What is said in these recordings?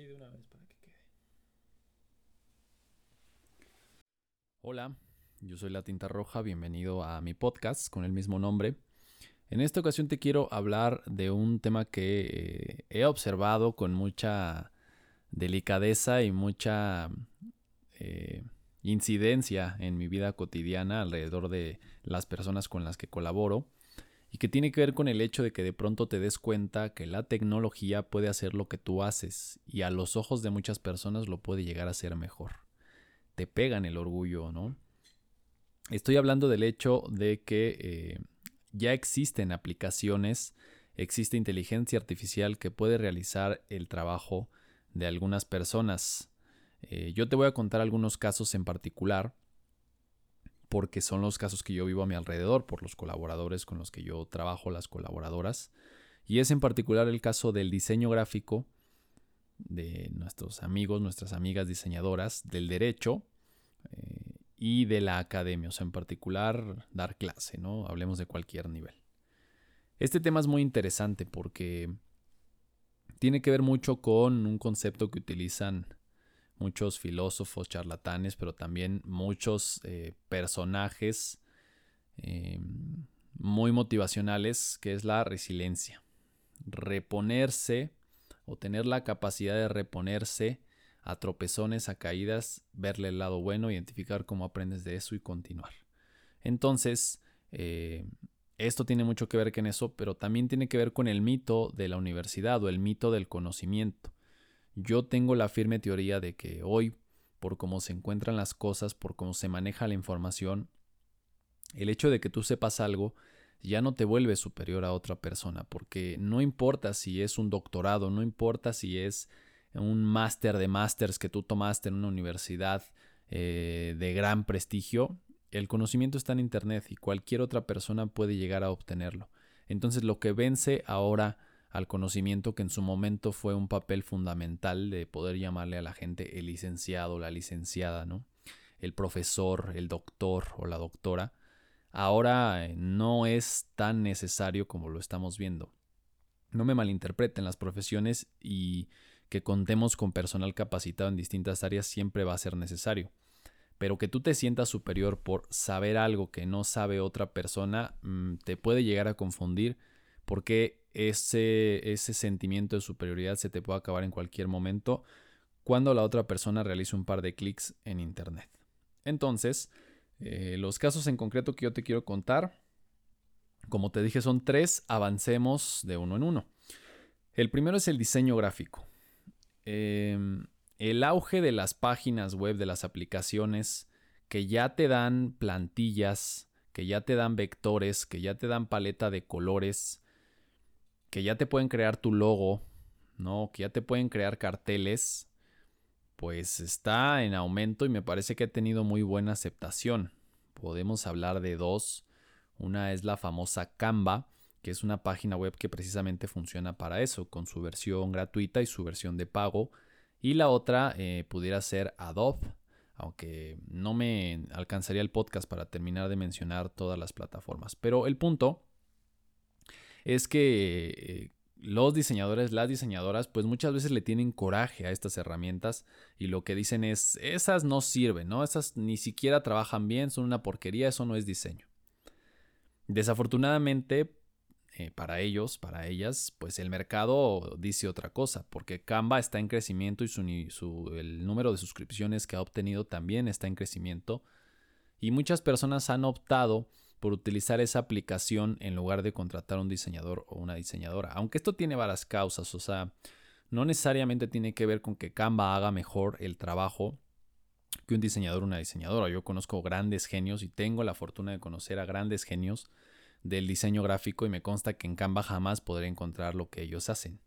de una vez para que quede. Hola, yo soy La Tinta Roja, bienvenido a mi podcast con el mismo nombre. En esta ocasión te quiero hablar de un tema que eh, he observado con mucha delicadeza y mucha eh, incidencia en mi vida cotidiana alrededor de las personas con las que colaboro y que tiene que ver con el hecho de que de pronto te des cuenta que la tecnología puede hacer lo que tú haces y a los ojos de muchas personas lo puede llegar a ser mejor. Te pegan el orgullo, ¿no? Estoy hablando del hecho de que eh, ya existen aplicaciones, existe inteligencia artificial que puede realizar el trabajo de algunas personas. Eh, yo te voy a contar algunos casos en particular porque son los casos que yo vivo a mi alrededor, por los colaboradores con los que yo trabajo, las colaboradoras. Y es en particular el caso del diseño gráfico de nuestros amigos, nuestras amigas diseñadoras, del derecho eh, y de la academia, o sea, en particular dar clase, ¿no? Hablemos de cualquier nivel. Este tema es muy interesante porque tiene que ver mucho con un concepto que utilizan muchos filósofos, charlatanes, pero también muchos eh, personajes eh, muy motivacionales, que es la resiliencia. Reponerse o tener la capacidad de reponerse a tropezones, a caídas, verle el lado bueno, identificar cómo aprendes de eso y continuar. Entonces, eh, esto tiene mucho que ver con eso, pero también tiene que ver con el mito de la universidad o el mito del conocimiento. Yo tengo la firme teoría de que hoy, por cómo se encuentran las cosas, por cómo se maneja la información, el hecho de que tú sepas algo ya no te vuelve superior a otra persona, porque no importa si es un doctorado, no importa si es un máster de másters que tú tomaste en una universidad eh, de gran prestigio, el conocimiento está en Internet y cualquier otra persona puede llegar a obtenerlo. Entonces lo que vence ahora al conocimiento que en su momento fue un papel fundamental de poder llamarle a la gente el licenciado, la licenciada, ¿no? El profesor, el doctor o la doctora, ahora eh, no es tan necesario como lo estamos viendo. No me malinterpreten las profesiones y que contemos con personal capacitado en distintas áreas siempre va a ser necesario. Pero que tú te sientas superior por saber algo que no sabe otra persona mm, te puede llegar a confundir porque ese, ese sentimiento de superioridad se te puede acabar en cualquier momento cuando la otra persona realice un par de clics en Internet. Entonces, eh, los casos en concreto que yo te quiero contar, como te dije, son tres, avancemos de uno en uno. El primero es el diseño gráfico. Em, el auge de las páginas web, de las aplicaciones que ya te dan plantillas, que ya te dan vectores, que ya te dan paleta de colores, que ya te pueden crear tu logo, ¿no? Que ya te pueden crear carteles, pues está en aumento y me parece que ha tenido muy buena aceptación. Podemos hablar de dos. Una es la famosa Canva, que es una página web que precisamente funciona para eso, con su versión gratuita y su versión de pago. Y la otra eh, pudiera ser Adobe, aunque no me alcanzaría el podcast para terminar de mencionar todas las plataformas. Pero el punto es que eh, los diseñadores, las diseñadoras, pues muchas veces le tienen coraje a estas herramientas y lo que dicen es, esas no sirven, ¿no? Esas ni siquiera trabajan bien, son una porquería, eso no es diseño. Desafortunadamente, eh, para ellos, para ellas, pues el mercado dice otra cosa, porque Canva está en crecimiento y su, el número de suscripciones que ha obtenido también está en crecimiento. Y muchas personas han optado por utilizar esa aplicación en lugar de contratar un diseñador o una diseñadora. Aunque esto tiene varias causas, o sea, no necesariamente tiene que ver con que Canva haga mejor el trabajo que un diseñador o una diseñadora. Yo conozco grandes genios y tengo la fortuna de conocer a grandes genios del diseño gráfico y me consta que en Canva jamás podré encontrar lo que ellos hacen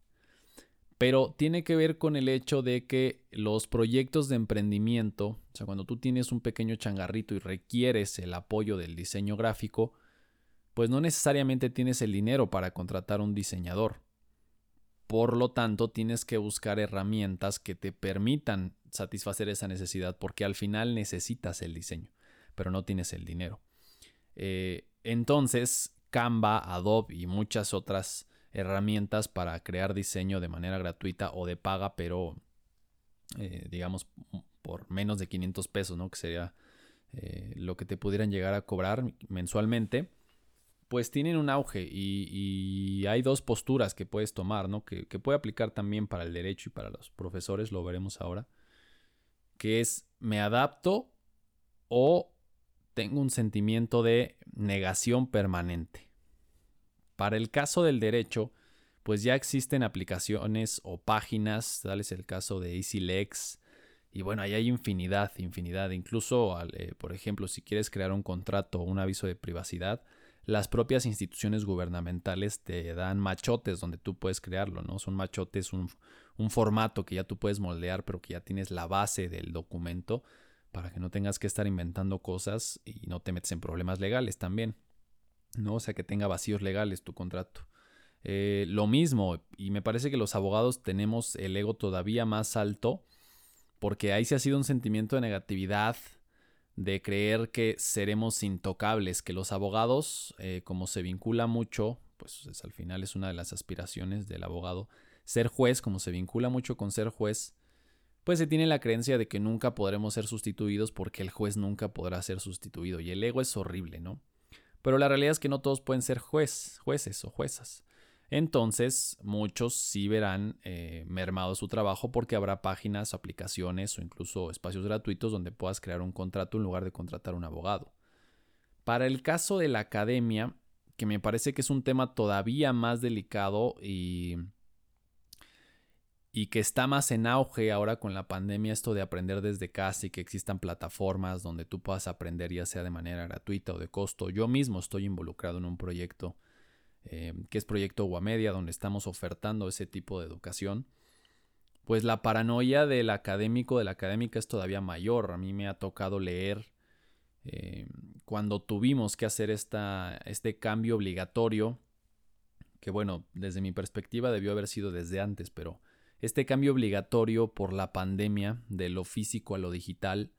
pero tiene que ver con el hecho de que los proyectos de emprendimiento, o sea, cuando tú tienes un pequeño changarrito y requieres el apoyo del diseño gráfico, pues no necesariamente tienes el dinero para contratar un diseñador. Por lo tanto, tienes que buscar herramientas que te permitan satisfacer esa necesidad, porque al final necesitas el diseño, pero no tienes el dinero. Eh, entonces, Canva, Adobe y muchas otras herramientas para crear diseño de manera gratuita o de paga, pero eh, digamos, por menos de 500 pesos, ¿no? Que sería eh, lo que te pudieran llegar a cobrar mensualmente, pues tienen un auge y, hay dos posturas que puedes tomar, ¿no? Que, que, puede aplicar también para el derecho y para los profesores, lo veremos ahora, que es me adapto o tengo un sentimiento de negación permanente. Para el caso del derecho, pues ya existen aplicaciones o páginas, tal es el caso de EasyLex, y bueno, ahí hay infinidad, infinidad. Incluso, eh, por ejemplo, si quieres crear un contrato o un aviso de privacidad, las propias instituciones gubernamentales te dan machotes donde tú puedes crearlo, ¿no? Son machotes, un, un formato que ya tú puedes moldear, pero que ya tienes la base del documento para que no tengas que estar inventando cosas y no te metes en problemas legales también, ¿no? O sea, que tenga vacíos legales tu contrato. Eh, lo mismo, y me parece que los abogados tenemos el ego todavía más alto porque ahí se ha sido un sentimiento de negatividad, de creer que seremos intocables, que los abogados, eh, como se vincula mucho, pues al final es una de las aspiraciones del abogado, ser juez, como se vincula mucho con ser juez, pues se tiene la creencia de que nunca podremos ser sustituidos porque el juez nunca podrá ser sustituido y el ego es horrible, ¿no? Pero la realidad es que no todos pueden ser juez, jueces o juezas entonces muchos sí verán eh, mermado su trabajo porque habrá páginas, aplicaciones o incluso espacios gratuitos donde puedas crear un contrato en lugar de contratar un abogado. Para el caso de la academia, que me parece que es un tema todavía más delicado y, y que está más en auge ahora con la pandemia, esto de aprender desde casa y que existan plataformas donde tú puedas aprender ya sea de manera gratuita o de costo. Yo mismo estoy involucrado en un proyecto eh, que es Proyecto Guamedia, donde estamos ofertando ese tipo de educación, pues la paranoia del académico, de la académica es todavía mayor. A mí me ha tocado leer eh, cuando tuvimos que hacer esta, este cambio obligatorio, que bueno, desde mi perspectiva debió haber sido desde antes, pero este cambio obligatorio por la pandemia de lo físico a lo digital,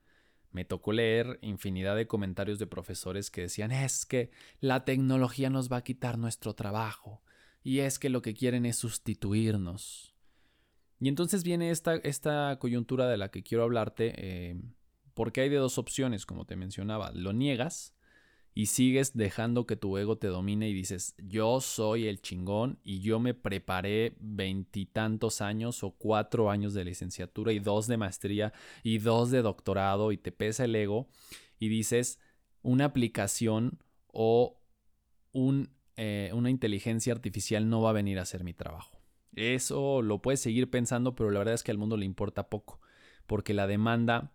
me tocó leer infinidad de comentarios de profesores que decían es que la tecnología nos va a quitar nuestro trabajo y es que lo que quieren es sustituirnos. Y entonces viene esta, esta coyuntura de la que quiero hablarte, eh, porque hay de dos opciones, como te mencionaba. Lo niegas y sigues dejando que tu ego te domine y dices, yo soy el chingón y yo me preparé veintitantos años o cuatro años de licenciatura y dos de maestría y dos de doctorado y te pesa el ego y dices, una aplicación o un, eh, una inteligencia artificial no va a venir a hacer mi trabajo. Eso lo puedes seguir pensando, pero la verdad es que al mundo le importa poco, porque la demanda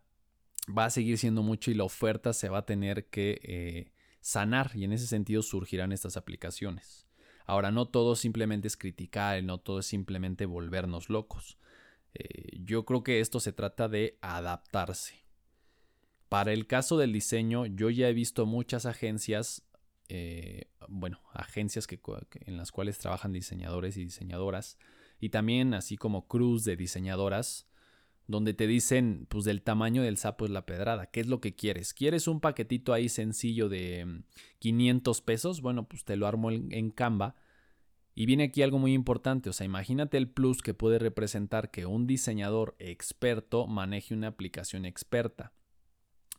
va a seguir siendo mucho y la oferta se va a tener que... Eh, sanar y en ese sentido surgirán estas aplicaciones. Ahora, no todo simplemente es criticar, no todo es simplemente volvernos locos. Eh, yo creo que esto se trata de adaptarse. Para el caso del diseño, yo ya he visto muchas agencias, eh, bueno, agencias que, en las cuales trabajan diseñadores y diseñadoras, y también así como cruz de diseñadoras, donde te dicen, pues del tamaño del sapo es la pedrada, ¿qué es lo que quieres? ¿Quieres un paquetito ahí sencillo de 500 mm, pesos? Bueno, pues te lo armo en, Canva. Y viene aquí algo muy importante, o sea, imagínate el plus que puede representar que un diseñador experto maneje una aplicación experta.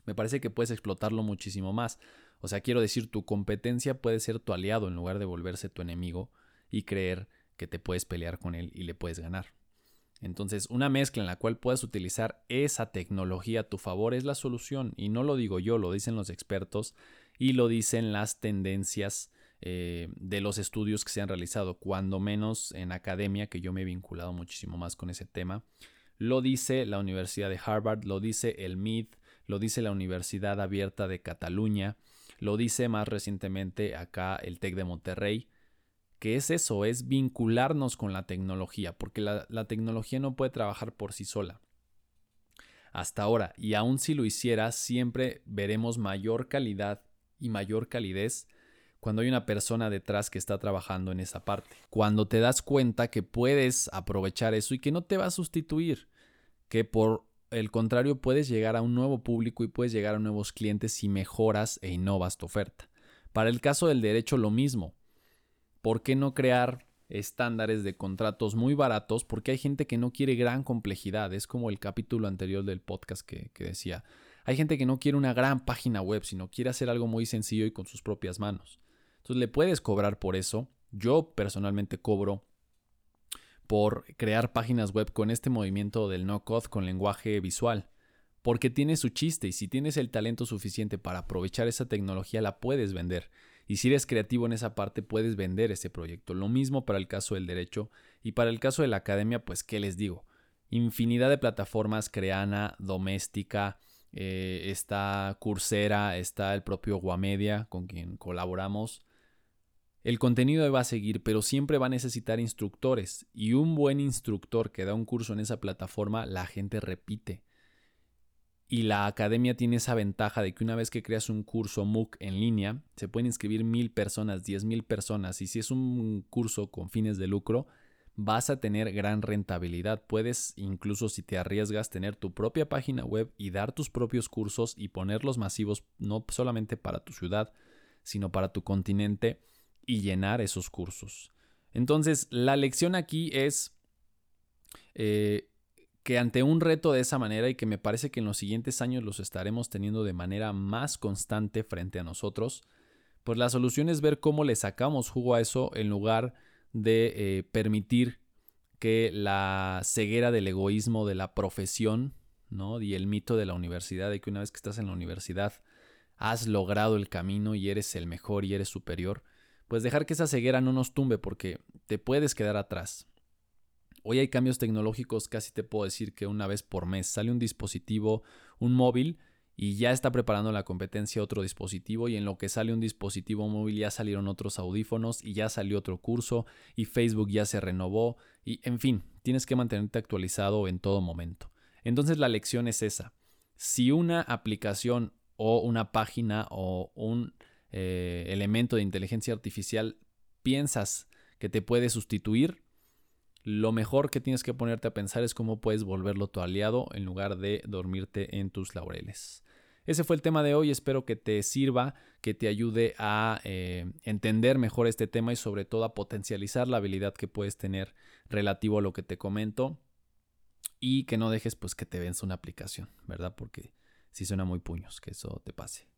Me parece que puedes explotarlo muchísimo más. O sea, quiero decir, tu competencia puede ser tu aliado en lugar de volverse tu enemigo y creer que te puedes pelear con él y le puedes ganar. Entonces, una mezcla en la cual puedas utilizar esa tecnología a tu favor es la solución. Y no lo digo yo, lo dicen los expertos y lo dicen las tendencias eh, de los estudios que se han realizado, cuando menos en academia, que yo me he vinculado muchísimo más con ese tema. Lo dice la Universidad de Harvard, lo dice el MIT, lo dice la Universidad Abierta de Cataluña, lo dice más recientemente acá el TEC de Monterrey que es eso, es vincularnos con la tecnología, porque la, tecnología no puede trabajar por sí sola. Hasta ahora, y aun si lo hiciera, siempre veremos mayor calidad y mayor calidez cuando hay una persona detrás que está trabajando en esa parte. Cuando te das cuenta que puedes aprovechar eso y que no te va a sustituir, que por el contrario puedes llegar a un nuevo público y puedes llegar a nuevos clientes si mejoras e innovas tu oferta. Para el caso del derecho lo mismo. ¿Por qué no crear estándares de contratos muy baratos porque hay gente que no quiere gran complejidad. Es como el capítulo anterior del podcast que, decía. Hay gente que no quiere una gran página web, sino quiere hacer algo muy sencillo y con sus propias manos. Entonces le puedes cobrar por eso. Yo personalmente cobro por crear páginas web con este movimiento del no-code con lenguaje visual. Porque tiene su chiste y si tienes el talento suficiente para aprovechar esa tecnología la puedes vender. Y si eres creativo en esa parte puedes vender ese proyecto. Lo mismo para el caso del derecho y para el caso de la academia, pues ¿qué les digo? Infinidad de plataformas, Creana, Doméstica, eh, está Coursera, está el propio Guamedia con quien colaboramos. El contenido va a seguir, pero siempre va a necesitar instructores y un buen instructor que da un curso en esa plataforma, la gente repite. Y la academia tiene esa ventaja de que una vez que creas un curso MOOC en línea, se pueden inscribir mil personas, diez mil personas. Y si es un curso con fines de lucro, vas a tener gran rentabilidad. Puedes incluso si te arriesgas tener tu propia página web y dar tus propios cursos y ponerlos masivos no solamente para tu ciudad, sino para tu continente y llenar esos cursos. Entonces, la lección aquí es eh, que ante un reto de esa manera y que me parece que en los siguientes años los estaremos teniendo de manera más constante frente a nosotros, pues la solución es ver cómo le sacamos jugo a eso en lugar de eh, permitir que la ceguera del egoísmo de la profesión ¿no? y el mito de la universidad, de que una vez que estás en la universidad has logrado el camino y eres el mejor y eres superior, pues dejar que esa ceguera no nos tumbe porque te puedes quedar atrás. Hoy hay cambios tecnológicos, casi te puedo decir que una vez por mes sale un dispositivo, un móvil, y ya está preparando la competencia otro dispositivo y en lo que sale un dispositivo móvil ya salieron otros audífonos y ya salió otro curso y Facebook ya se renovó y en fin, tienes que mantenerte actualizado en todo momento. Entonces la lección es esa. Si una aplicación o una página o un eh, elemento de inteligencia artificial piensas que te puede sustituir, lo mejor que tienes que ponerte a pensar es cómo puedes volverlo tu aliado en lugar de dormirte en tus laureles. Ese fue el tema de hoy, espero que te sirva, que te ayude a eh, entender mejor este tema y sobre todo a potencializar la habilidad que puedes tener relativo a lo que te comento y que no dejes pues que te venza una aplicación, ¿verdad? Porque si suena muy puños que eso te pase.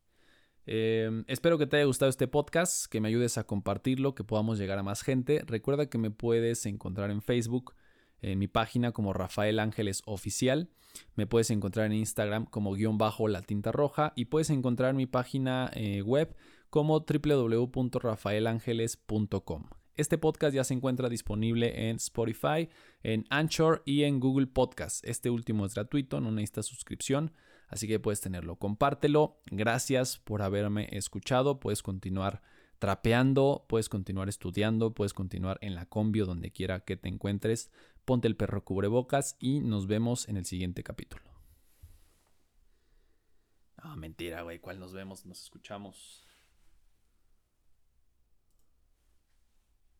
Em, espero que te haya gustado este podcast, que me ayudes a compartirlo, que podamos llegar a más gente. Recuerda que me puedes encontrar en Facebook, en mi página como Rafael Ángeles Oficial. Me puedes encontrar en Instagram como guion bajo la tinta roja y puedes encontrar mi página eh, web como www.rafaelangeles.com. Este podcast ya se encuentra disponible en Spotify, en Anchor y en Google Podcast. Este último es gratuito, no necesita suscripción. Así que puedes tenerlo. Compártelo. Gracias por haberme escuchado. Puedes continuar trapeando, puedes continuar estudiando, puedes continuar en la combio donde quiera que te encuentres. Ponte el perro cubrebocas y nos vemos en el siguiente capítulo. Ah, mentira, güey. ¿Cuál nos vemos? Nos escuchamos.